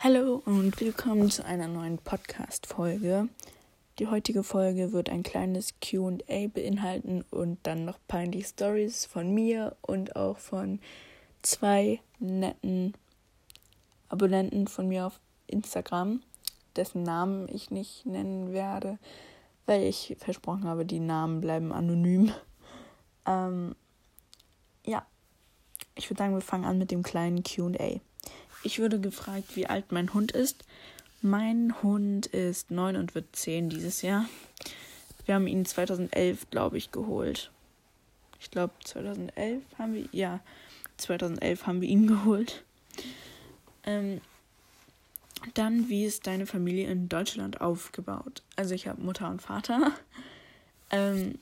Hallo und willkommen zu einer neuen Podcast-Folge. Die heutige Folge wird ein kleines QA beinhalten und dann noch peinliche Stories von mir und auch von zwei netten Abonnenten von mir auf Instagram, dessen Namen ich nicht nennen werde, weil ich versprochen habe, die Namen bleiben anonym. Ähm, ja, ich würde sagen, wir fangen an mit dem kleinen QA. Ich wurde gefragt, wie alt mein Hund ist. Mein Hund ist neun und wird zehn dieses Jahr. Wir haben ihn 2011, glaube ich, geholt. Ich glaube, 2011 haben wir, ja, 2011 haben wir ihn geholt. Ähm, dann, wie ist deine Familie in Deutschland aufgebaut? Also ich habe Mutter und Vater, ähm,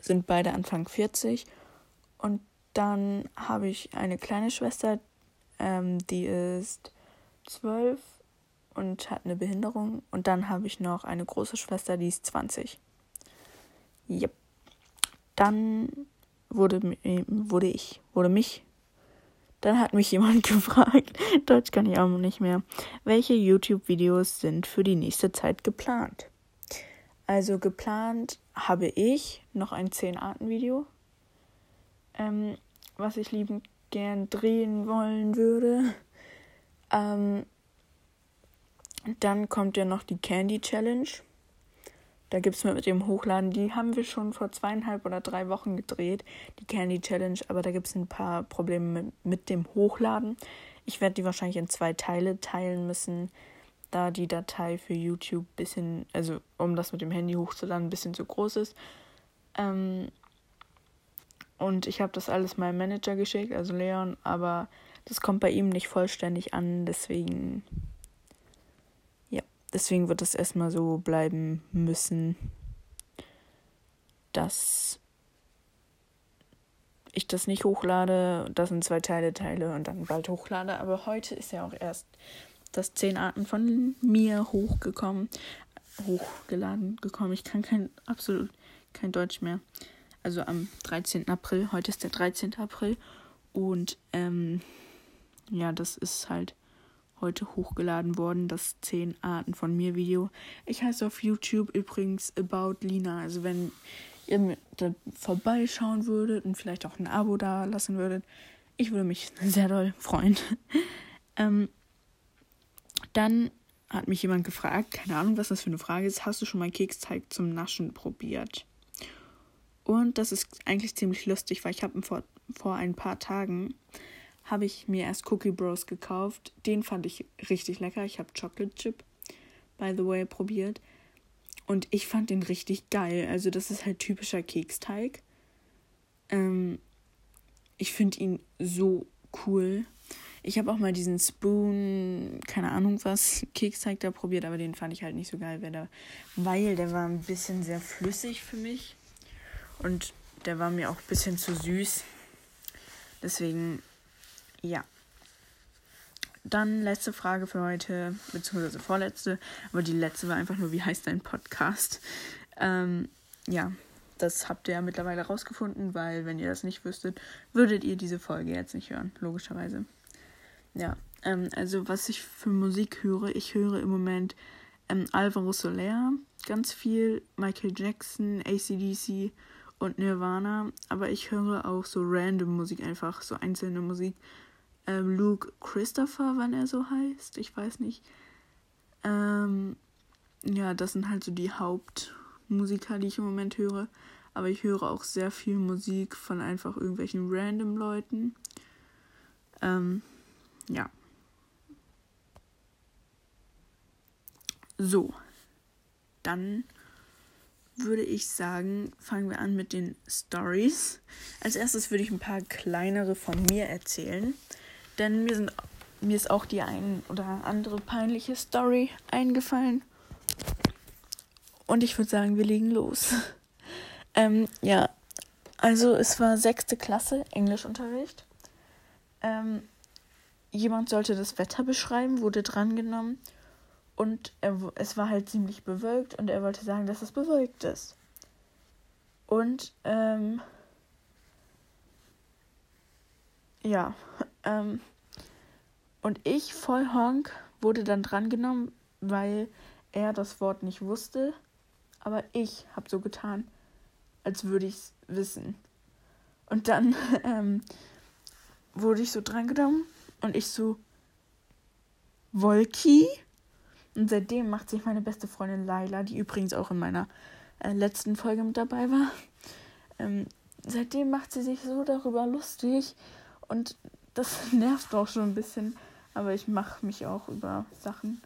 sind beide Anfang 40 und dann habe ich eine kleine Schwester, ähm, die ist zwölf und hat eine Behinderung. Und dann habe ich noch eine große Schwester, die ist 20. Yep. Dann wurde, wurde ich, wurde mich. Dann hat mich jemand gefragt, Deutsch kann ich auch nicht mehr, welche YouTube-Videos sind für die nächste Zeit geplant? Also geplant habe ich noch ein 10-Arten-Video, ähm, was ich liebend gern drehen wollen würde. Ähm, dann kommt ja noch die Candy Challenge. Da gibt es mit dem Hochladen, die haben wir schon vor zweieinhalb oder drei Wochen gedreht, die Candy Challenge, aber da gibt es ein paar Probleme mit, mit dem Hochladen. Ich werde die wahrscheinlich in zwei Teile teilen müssen, da die Datei für YouTube ein bisschen, also um das mit dem Handy hochzuladen, ein bisschen zu groß ist. Ähm, und ich habe das alles meinem Manager geschickt, also Leon, aber das kommt bei ihm nicht vollständig an, deswegen ja, deswegen wird es erstmal so bleiben müssen, dass ich das nicht hochlade, das in zwei Teile teile und dann bald hochlade. Aber heute ist ja auch erst das 10 Arten von mir hochgekommen, hochgeladen gekommen. Ich kann kein absolut kein Deutsch mehr also am 13. April. Heute ist der 13. April. Und ähm, ja, das ist halt heute hochgeladen worden, das 10 Arten von mir Video. Ich heiße auf YouTube übrigens About Lina. Also wenn ihr da vorbeischauen würdet und vielleicht auch ein Abo da lassen würdet, ich würde mich sehr doll freuen. ähm, dann hat mich jemand gefragt, keine Ahnung, was das für eine Frage ist, hast du schon mal Keksteig zum Naschen probiert? Und das ist eigentlich ziemlich lustig, weil ich habe vor, vor ein paar Tagen habe ich mir erst Cookie Bros gekauft. Den fand ich richtig lecker. Ich habe Chocolate Chip, by the way, probiert. Und ich fand den richtig geil. Also das ist halt typischer Keksteig. Ähm, ich finde ihn so cool. Ich habe auch mal diesen Spoon, keine Ahnung was, Keksteig da probiert, aber den fand ich halt nicht so geil, weil der, weil der war ein bisschen sehr flüssig für mich. Und der war mir auch ein bisschen zu süß. Deswegen, ja. Dann letzte Frage für heute, beziehungsweise vorletzte. Aber die letzte war einfach nur, wie heißt dein Podcast? Ähm, ja, das habt ihr ja mittlerweile rausgefunden, weil wenn ihr das nicht wüsstet, würdet ihr diese Folge jetzt nicht hören, logischerweise. Ja, ähm, also was ich für Musik höre, ich höre im Moment ähm, Alvaro Soler, ganz viel Michael Jackson, ACDC und Nirvana, aber ich höre auch so random Musik, einfach so einzelne Musik. Ähm, Luke Christopher, wann er so heißt, ich weiß nicht. Ähm, ja, das sind halt so die Hauptmusiker, die ich im Moment höre. Aber ich höre auch sehr viel Musik von einfach irgendwelchen random Leuten. Ähm, ja. So. Dann würde ich sagen, fangen wir an mit den Stories. Als erstes würde ich ein paar kleinere von mir erzählen, denn mir, sind, mir ist auch die ein oder andere peinliche Story eingefallen. Und ich würde sagen, wir legen los. ähm, ja, also es war sechste Klasse Englischunterricht. Ähm, jemand sollte das Wetter beschreiben, wurde drangenommen und er, es war halt ziemlich bewölkt und er wollte sagen, dass es bewölkt ist. Und, ähm, ja, ähm, und ich voll Honk wurde dann drangenommen, weil er das Wort nicht wusste, aber ich habe so getan, als würde ich es wissen. Und dann ähm, wurde ich so drangenommen und ich so, Wolki? Und seitdem macht sich meine beste Freundin Laila, die übrigens auch in meiner äh, letzten Folge mit dabei war, ähm, seitdem macht sie sich so darüber lustig und das nervt auch schon ein bisschen. Aber ich mache mich auch über Sachen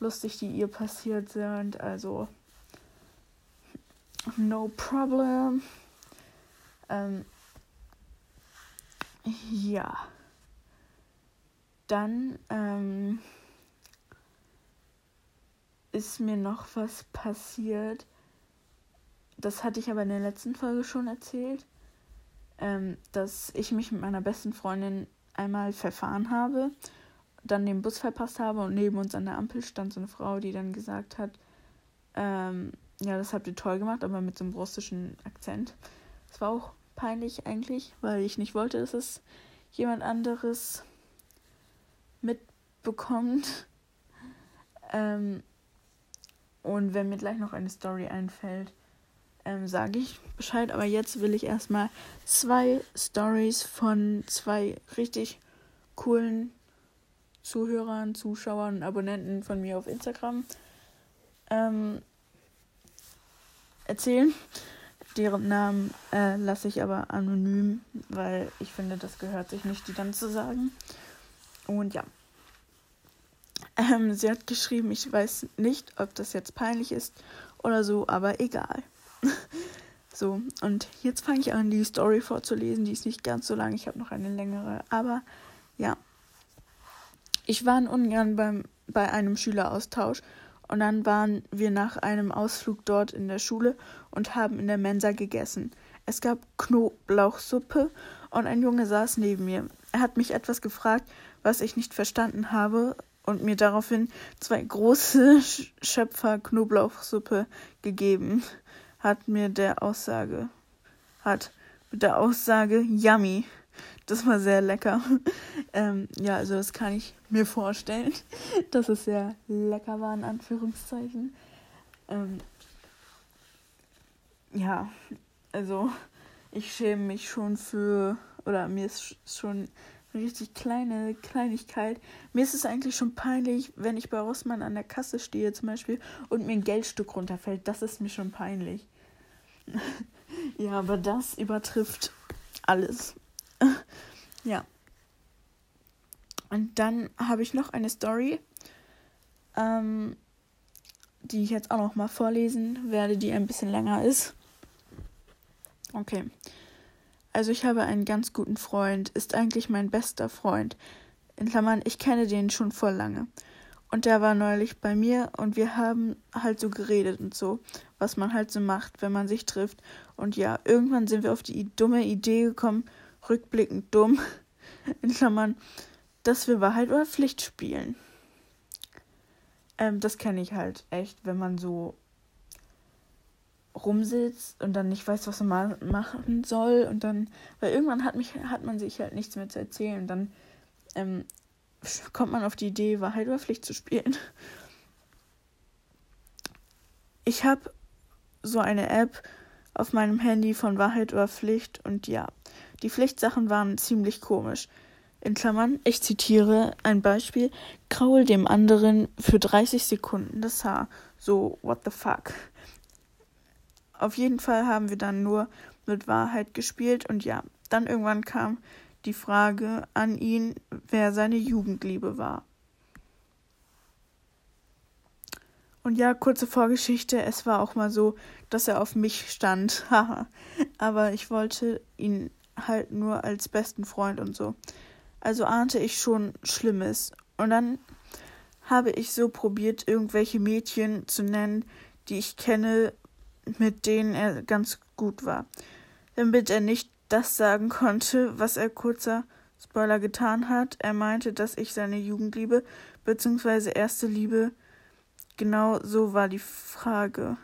lustig, die ihr passiert sind. Also, no problem. Ähm, ja. Dann ähm, ist mir noch was passiert. Das hatte ich aber in der letzten Folge schon erzählt, ähm, dass ich mich mit meiner besten Freundin einmal verfahren habe, dann den Bus verpasst habe und neben uns an der Ampel stand so eine Frau, die dann gesagt hat, ähm, ja, das habt ihr toll gemacht, aber mit so einem russischen Akzent. Es war auch peinlich eigentlich, weil ich nicht wollte, dass es jemand anderes mitbekommt. Ähm, und wenn mir gleich noch eine Story einfällt, ähm, sage ich Bescheid. Aber jetzt will ich erstmal zwei Stories von zwei richtig coolen Zuhörern, Zuschauern und Abonnenten von mir auf Instagram ähm, erzählen. Deren Namen äh, lasse ich aber anonym, weil ich finde, das gehört sich nicht, die dann zu sagen. Und ja. Ähm, sie hat geschrieben, ich weiß nicht, ob das jetzt peinlich ist oder so, aber egal. so, und jetzt fange ich an, die Story vorzulesen. Die ist nicht ganz so lang, ich habe noch eine längere, aber ja. Ich war in Ungarn beim, bei einem Schüleraustausch und dann waren wir nach einem Ausflug dort in der Schule und haben in der Mensa gegessen. Es gab Knoblauchsuppe und ein Junge saß neben mir. Er hat mich etwas gefragt, was ich nicht verstanden habe und mir daraufhin zwei große Schöpfer Knoblauchsuppe gegeben, hat mir der Aussage, hat mit der Aussage Yummy. Das war sehr lecker. ähm, ja, also das kann ich mir vorstellen, dass es sehr lecker war, in Anführungszeichen. Ähm, ja, also ich schäme mich schon für, oder mir ist schon richtig kleine Kleinigkeit. Mir ist es eigentlich schon peinlich, wenn ich bei Rossmann an der Kasse stehe zum Beispiel und mir ein Geldstück runterfällt. Das ist mir schon peinlich. ja, aber das übertrifft alles. ja. Und dann habe ich noch eine Story, ähm, die ich jetzt auch noch mal vorlesen werde, die ein bisschen länger ist. Okay. Also ich habe einen ganz guten Freund, ist eigentlich mein bester Freund. In Klammern, ich kenne den schon vor lange. Und der war neulich bei mir und wir haben halt so geredet und so, was man halt so macht, wenn man sich trifft. Und ja, irgendwann sind wir auf die dumme Idee gekommen, rückblickend dumm, in Klammern, dass wir Wahrheit oder Pflicht spielen. Ähm, das kenne ich halt echt, wenn man so rumsitzt und dann nicht weiß, was man machen soll und dann, weil irgendwann hat mich, hat man sich halt nichts mehr zu erzählen und dann ähm, kommt man auf die Idee, Wahrheit oder Pflicht zu spielen. Ich habe so eine App auf meinem Handy von Wahrheit oder Pflicht und ja, die Pflichtsachen waren ziemlich komisch. In Klammern, ich zitiere ein Beispiel, kraul dem anderen für 30 Sekunden das Haar. So, what the fuck. Auf jeden Fall haben wir dann nur mit Wahrheit gespielt und ja, dann irgendwann kam die Frage an ihn, wer seine Jugendliebe war. Und ja, kurze Vorgeschichte, es war auch mal so, dass er auf mich stand. Haha. Aber ich wollte ihn halt nur als besten Freund und so. Also ahnte ich schon Schlimmes. Und dann habe ich so probiert, irgendwelche Mädchen zu nennen, die ich kenne, mit denen er ganz gut war, damit er nicht das sagen konnte, was er kurzer Spoiler getan hat. Er meinte, dass ich seine Jugendliebe bzw. erste Liebe genau so war die Frage.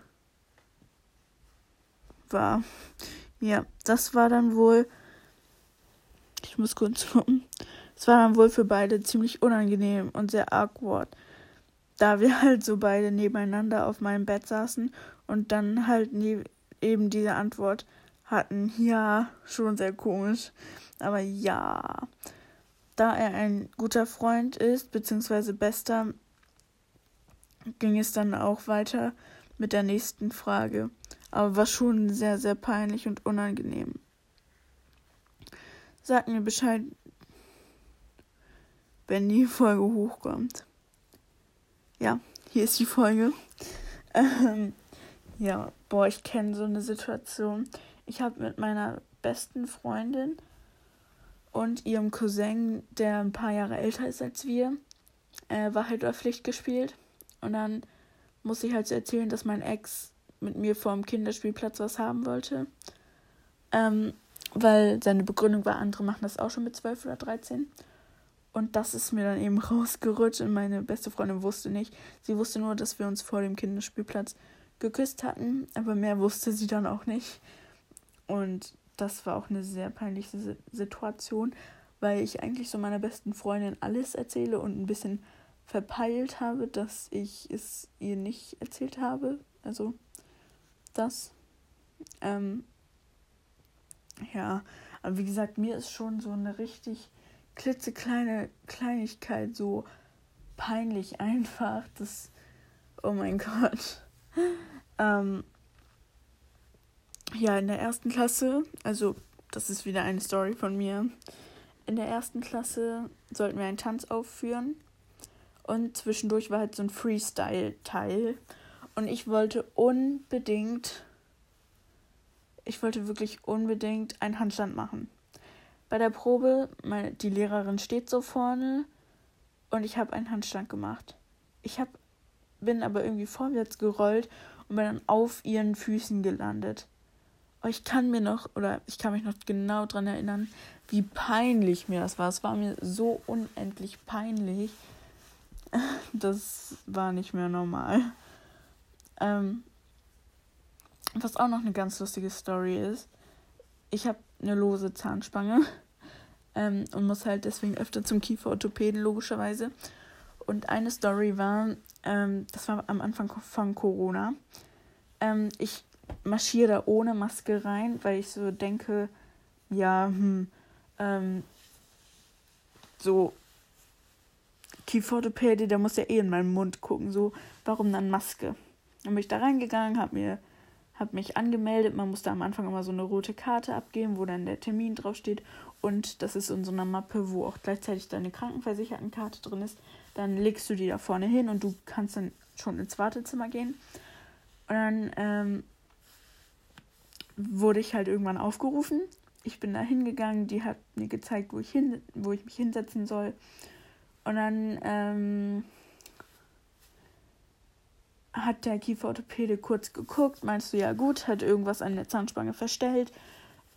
War. Ja, das war dann wohl. Ich muss kurz gucken. Es war dann wohl für beide ziemlich unangenehm und sehr awkward. Da wir halt so beide nebeneinander auf meinem Bett saßen und dann halt ne eben diese Antwort hatten, ja, schon sehr komisch, aber ja. Da er ein guter Freund ist, beziehungsweise bester, ging es dann auch weiter mit der nächsten Frage, aber war schon sehr, sehr peinlich und unangenehm. Sag mir Bescheid, wenn die Folge hochkommt. Ja, hier ist die Folge. Ähm, ja, boah, ich kenne so eine Situation. Ich habe mit meiner besten Freundin und ihrem Cousin, der ein paar Jahre älter ist als wir, äh, Wahrheit oder Pflicht gespielt. Und dann muss ich halt so erzählen, dass mein Ex mit mir vor dem Kinderspielplatz was haben wollte. Ähm, weil seine Begründung war, andere machen das auch schon mit 12 oder 13. Und das ist mir dann eben rausgerutscht und meine beste Freundin wusste nicht. Sie wusste nur, dass wir uns vor dem Kinderspielplatz geküsst hatten, aber mehr wusste sie dann auch nicht. Und das war auch eine sehr peinliche Situation, weil ich eigentlich so meiner besten Freundin alles erzähle und ein bisschen verpeilt habe, dass ich es ihr nicht erzählt habe. Also das. Ähm, ja, aber wie gesagt, mir ist schon so eine richtig klitzekleine Kleinigkeit so peinlich einfach. Das, oh mein Gott. ähm, ja, in der ersten Klasse, also das ist wieder eine Story von mir. In der ersten Klasse sollten wir einen Tanz aufführen und zwischendurch war halt so ein Freestyle-Teil und ich wollte unbedingt, ich wollte wirklich unbedingt einen Handstand machen. Bei der Probe, meine, die Lehrerin steht so vorne und ich habe einen Handstand gemacht. Ich hab, bin aber irgendwie vorwärts gerollt und bin dann auf ihren Füßen gelandet. Aber ich kann mir noch, oder ich kann mich noch genau daran erinnern, wie peinlich mir das war. Es war mir so unendlich peinlich. Das war nicht mehr normal. Ähm, was auch noch eine ganz lustige Story ist, ich habe eine lose Zahnspange ähm, und muss halt deswegen öfter zum Kieferorthopäden, logischerweise. Und eine Story war, ähm, das war am Anfang von Corona. Ähm, ich marschiere da ohne Maske rein, weil ich so denke, ja, hm, ähm, so Kieferorthopäde, der muss ja eh in meinen Mund gucken, so, warum dann Maske? Dann bin ich da reingegangen, hab mir hab mich angemeldet. Man musste am Anfang immer so eine rote Karte abgeben, wo dann der Termin draufsteht. Und das ist in so einer Mappe, wo auch gleichzeitig deine Krankenversichertenkarte drin ist. Dann legst du die da vorne hin und du kannst dann schon ins Wartezimmer gehen. Und dann ähm, wurde ich halt irgendwann aufgerufen. Ich bin da hingegangen, die hat mir gezeigt, wo ich, hin, wo ich mich hinsetzen soll. Und dann ähm, hat der Kieferorthopäde kurz geguckt, meinst du, ja gut, hat irgendwas an der Zahnspange verstellt.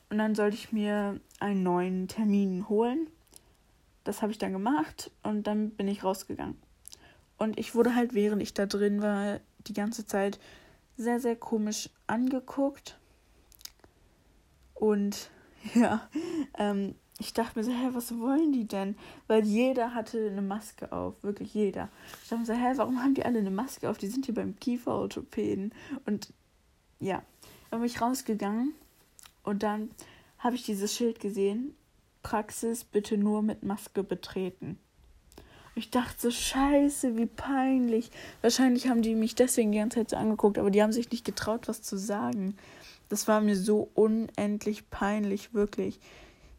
Und dann sollte ich mir einen neuen Termin holen. Das habe ich dann gemacht und dann bin ich rausgegangen. Und ich wurde halt, während ich da drin war, die ganze Zeit sehr, sehr komisch angeguckt. Und ja, ähm, ich dachte mir so, hä, was wollen die denn? Weil jeder hatte eine Maske auf, wirklich jeder. Ich dachte mir so, hä, warum haben die alle eine Maske auf? Die sind hier beim Kieferorthopäden. Und ja, dann bin ich rausgegangen und dann habe ich dieses Schild gesehen. Praxis bitte nur mit Maske betreten. Ich dachte so, scheiße, wie peinlich. Wahrscheinlich haben die mich deswegen die ganze Zeit so angeguckt, aber die haben sich nicht getraut, was zu sagen. Das war mir so unendlich peinlich, wirklich.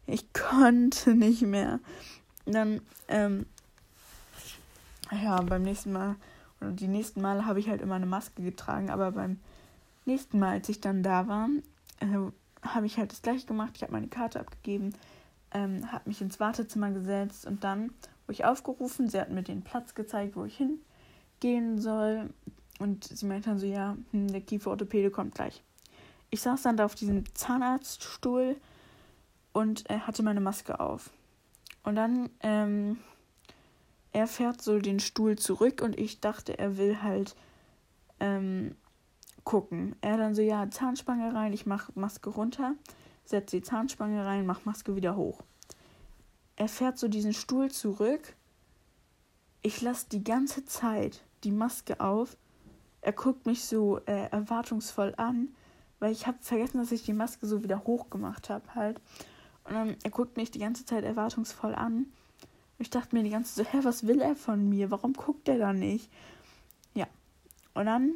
Ich konnte nicht mehr. dann, ähm, ja, beim nächsten Mal, oder die nächsten Male habe ich halt immer eine Maske getragen, aber beim nächsten Mal, als ich dann da war, äh, habe ich halt das gleiche gemacht. Ich habe meine Karte abgegeben, ähm, habe mich ins Wartezimmer gesetzt und dann wurde ich aufgerufen. Sie hat mir den Platz gezeigt, wo ich hingehen soll. Und sie meinte dann so, ja, hm, der Kieferorthopäde kommt gleich ich saß dann da auf diesem Zahnarztstuhl und er hatte meine Maske auf. Und dann, ähm, er fährt so den Stuhl zurück und ich dachte, er will halt ähm, gucken. Er dann so, ja, Zahnspange rein, ich mach Maske runter, setze die Zahnspange rein, mach Maske wieder hoch. Er fährt so diesen Stuhl zurück. Ich lasse die ganze Zeit die Maske auf. Er guckt mich so äh, erwartungsvoll an, weil ich habe vergessen, dass ich die Maske so wieder hochgemacht habe halt. Und dann, er guckt mich die ganze Zeit erwartungsvoll an. Ich dachte mir die ganze Zeit, so, hä, was will er von mir? Warum guckt er da nicht? Ja. Und dann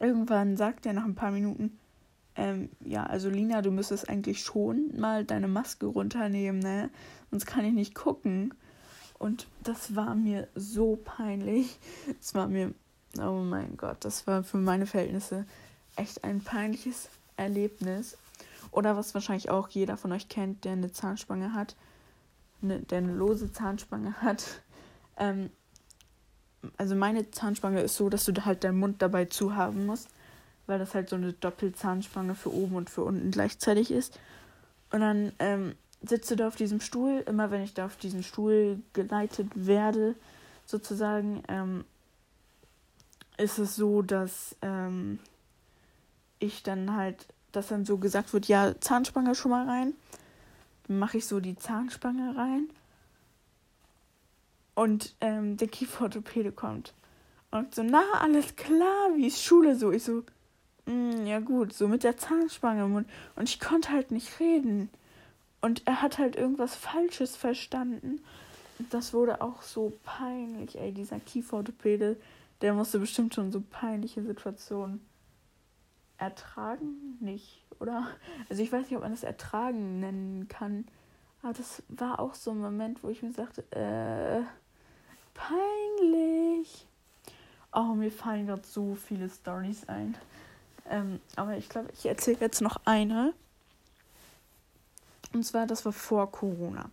irgendwann sagt er nach ein paar Minuten, ähm, ja, also Lina, du müsstest eigentlich schon mal deine Maske runternehmen, ne? Sonst kann ich nicht gucken. Und das war mir so peinlich. Es war mir, oh mein Gott, das war für meine Verhältnisse echt ein peinliches Erlebnis. Oder was wahrscheinlich auch jeder von euch kennt, der eine Zahnspange hat, eine, der eine lose Zahnspange hat. Ähm, also meine Zahnspange ist so, dass du halt deinen Mund dabei zu haben musst, weil das halt so eine Doppelzahnspange für oben und für unten gleichzeitig ist. Und dann ähm, du da auf diesem Stuhl. Immer wenn ich da auf diesen Stuhl geleitet werde, sozusagen, ähm, ist es so, dass ähm, ich dann halt, dass dann so gesagt wird, ja, Zahnspange schon mal rein. Dann mache ich so die Zahnspange rein. Und ähm, der Kieferorthopäde kommt. Und so, na, alles klar, wie ist Schule so? Ich so, mm, ja gut, so mit der Zahnspange im Mund. Und ich konnte halt nicht reden. Und er hat halt irgendwas Falsches verstanden. Das wurde auch so peinlich, ey, dieser Kieferorthopäde, der musste bestimmt schon so peinliche Situationen ertragen, nicht, oder? Also ich weiß nicht, ob man das ertragen nennen kann. Aber das war auch so ein Moment, wo ich mir sagte, äh, peinlich. Oh, mir fallen gerade so viele Stories ein. Ähm, aber ich glaube, ich erzähle jetzt noch eine. Und zwar, das war vor Corona.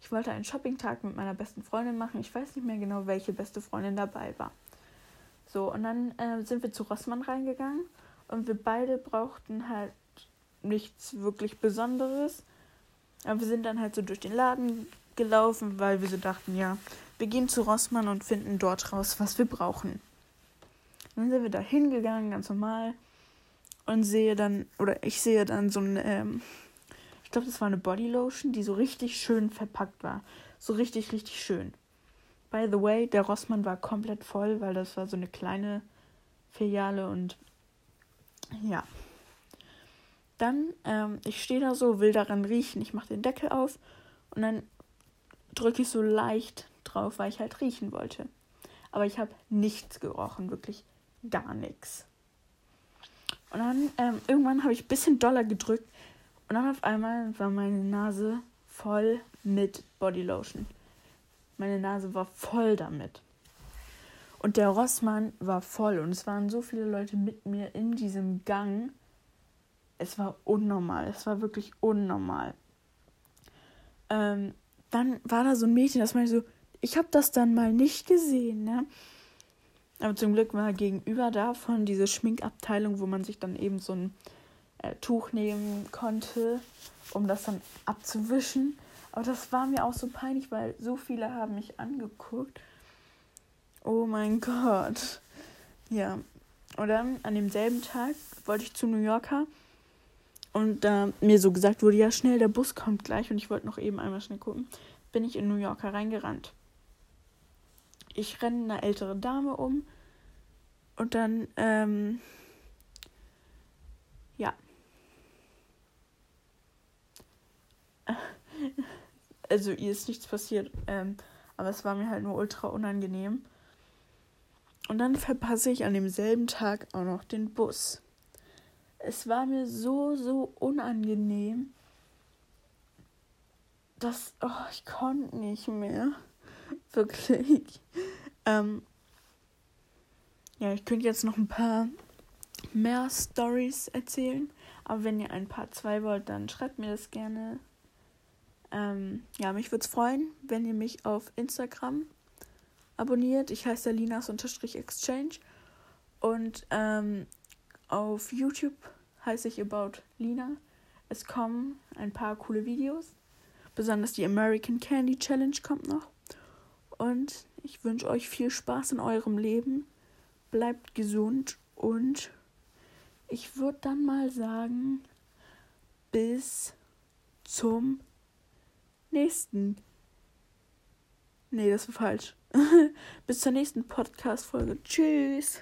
Ich wollte einen Shoppingtag mit meiner besten Freundin machen. Ich weiß nicht mehr genau, welche beste Freundin dabei war. So, und dann äh, sind wir zu Rossmann reingegangen und wir beide brauchten halt nichts wirklich Besonderes. Aber wir sind dann halt so durch den Laden gelaufen, weil wir so dachten, ja, wir gehen zu Rossmann und finden dort raus, was wir brauchen. Dann sind wir da hingegangen, ganz normal. Und sehe dann, oder ich sehe dann so ein, ähm, ich glaube, das war eine Bodylotion, die so richtig schön verpackt war. So richtig, richtig schön. By the way, der Rossmann war komplett voll, weil das war so eine kleine Filiale und ja. Dann, ähm, ich stehe da so, will daran riechen. Ich mache den Deckel auf und dann drücke ich so leicht drauf, weil ich halt riechen wollte. Aber ich habe nichts gerochen, wirklich gar nichts. Und dann, ähm, irgendwann habe ich ein bisschen doller gedrückt und dann auf einmal war meine Nase voll mit Bodylotion. Meine Nase war voll damit. Und der Rossmann war voll und es waren so viele Leute mit mir in diesem Gang. Es war unnormal. Es war wirklich unnormal. Ähm, dann war da so ein Mädchen, das meinte so, ich habe das dann mal nicht gesehen, ne? Aber zum Glück war gegenüber davon diese Schminkabteilung, wo man sich dann eben so ein äh, Tuch nehmen konnte, um das dann abzuwischen. Aber das war mir auch so peinlich, weil so viele haben mich angeguckt. Oh mein Gott. Ja. Und dann an demselben Tag wollte ich zu New Yorker. Und da mir so gesagt wurde, ja schnell, der Bus kommt gleich und ich wollte noch eben einmal schnell gucken, bin ich in New Yorker reingerannt. Ich renne eine ältere Dame um und dann, ähm, ja. Also ihr ist nichts passiert, ähm, aber es war mir halt nur ultra unangenehm. Und dann verpasse ich an demselben Tag auch noch den Bus. Es war mir so, so unangenehm, dass oh, ich konnte nicht mehr. Wirklich. Ähm, ja, ich könnte jetzt noch ein paar mehr Stories erzählen. Aber wenn ihr ein paar zwei wollt, dann schreibt mir das gerne. Ähm, ja, mich würde es freuen, wenn ihr mich auf Instagram abonniert. Ich heiße Linas-Exchange. Und ähm, auf YouTube heiße ich About Lina. Es kommen ein paar coole Videos. Besonders die American Candy Challenge kommt noch. Und ich wünsche euch viel Spaß in eurem Leben. Bleibt gesund und ich würde dann mal sagen, bis zum nächsten. Nee, das war falsch. Bis zur nächsten Podcast-Folge. Tschüss.